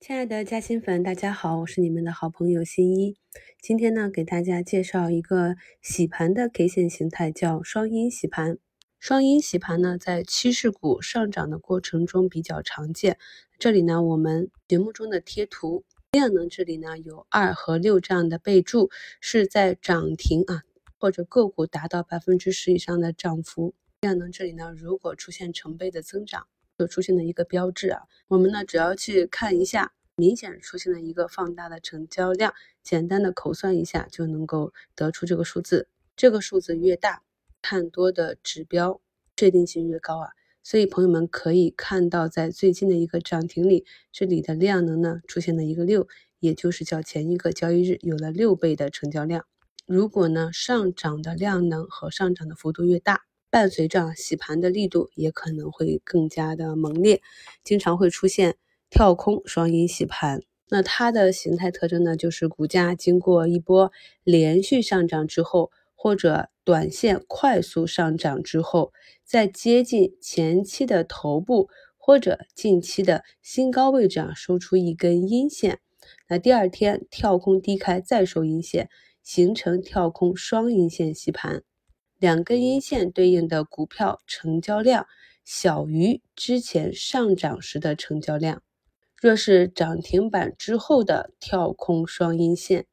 亲爱的嘉兴粉，大家好，我是你们的好朋友新一。今天呢，给大家介绍一个洗盘的 K 线形态，叫双阴洗盘。双阴洗盘呢，在趋势股上涨的过程中比较常见。这里呢，我们节目中的贴图量能这里呢有二和六这样的备注，是在涨停啊或者个股达到百分之十以上的涨幅，量能这里呢如果出现成倍的增长。所出现的一个标志啊，我们呢只要去看一下，明显出现了一个放大的成交量，简单的口算一下就能够得出这个数字。这个数字越大，看多的指标确定性越高啊。所以朋友们可以看到，在最近的一个涨停里，这里的量能呢出现了一个六，也就是较前一个交易日有了六倍的成交量。如果呢上涨的量能和上涨的幅度越大，伴随着洗盘的力度也可能会更加的猛烈，经常会出现跳空双阴洗盘。那它的形态特征呢，就是股价经过一波连续上涨之后，或者短线快速上涨之后，在接近前期的头部或者近期的新高位置啊，收出一根阴线，那第二天跳空低开再收阴线，形成跳空双阴线洗盘。两根阴线对应的股票成交量小于之前上涨时的成交量。若是涨停板之后的跳空双阴线，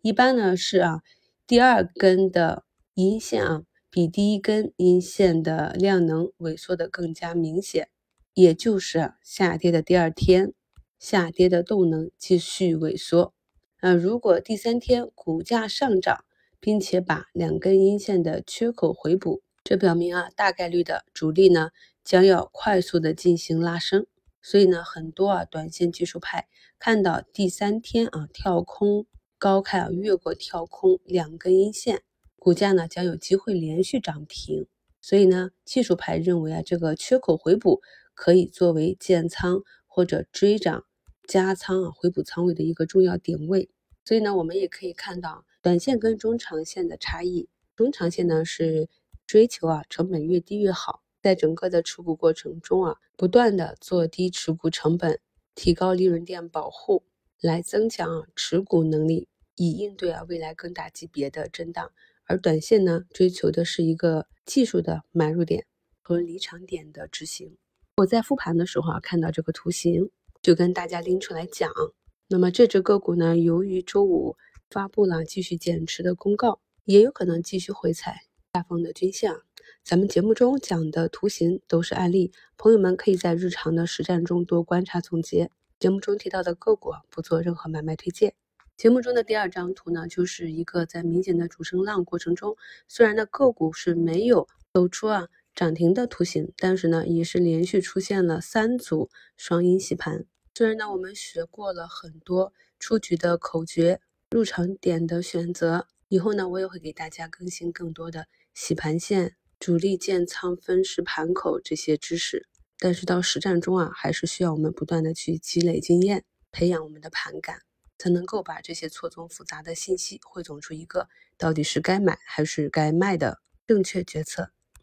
一般呢是啊，第二根的阴线啊比第一根阴线的量能萎缩的更加明显，也就是下跌的第二天，下跌的动能继续萎缩。啊，如果第三天股价上涨。并且把两根阴线的缺口回补，这表明啊，大概率的主力呢将要快速的进行拉升，所以呢，很多啊短线技术派看到第三天啊跳空高开啊越过跳空两根阴线，股价呢将有机会连续涨停，所以呢，技术派认为啊这个缺口回补可以作为建仓或者追涨加仓啊回补仓位的一个重要点位，所以呢，我们也可以看到。短线跟中长线的差异，中长线呢是追求啊成本越低越好，在整个的持股过程中啊，不断的做低持股成本，提高利润垫保护，来增强啊持股能力，以应对啊未来更大级别的震荡。而短线呢，追求的是一个技术的买入点和离场点的执行。我在复盘的时候啊，看到这个图形，就跟大家拎出来讲。那么这只个股呢，由于周五。发布了继续减持的公告，也有可能继续回踩下方的均线。咱们节目中讲的图形都是案例，朋友们可以在日常的实战中多观察总结。节目中提到的个股不做任何买卖推荐。节目中的第二张图呢，就是一个在明显的主升浪过程中，虽然呢个股是没有走出啊涨停的图形，但是呢也是连续出现了三组双阴洗盘。虽然呢我们学过了很多出局的口诀。入场点的选择，以后呢，我也会给大家更新更多的洗盘线、主力建仓分时盘口这些知识。但是到实战中啊，还是需要我们不断的去积累经验，培养我们的盘感，才能够把这些错综复杂的信息汇总出一个到底是该买还是该卖的正确决策。